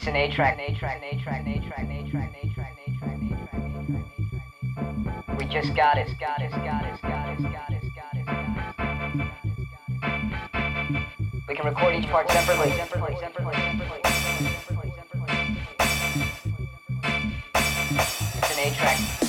track, A track, A track, A track, A track, A track, A track, A track, A track, A track. We just got it, got it, got it, got it, got it, got it, got it. We can record each part separately, separately, separately, separately. It's an A track.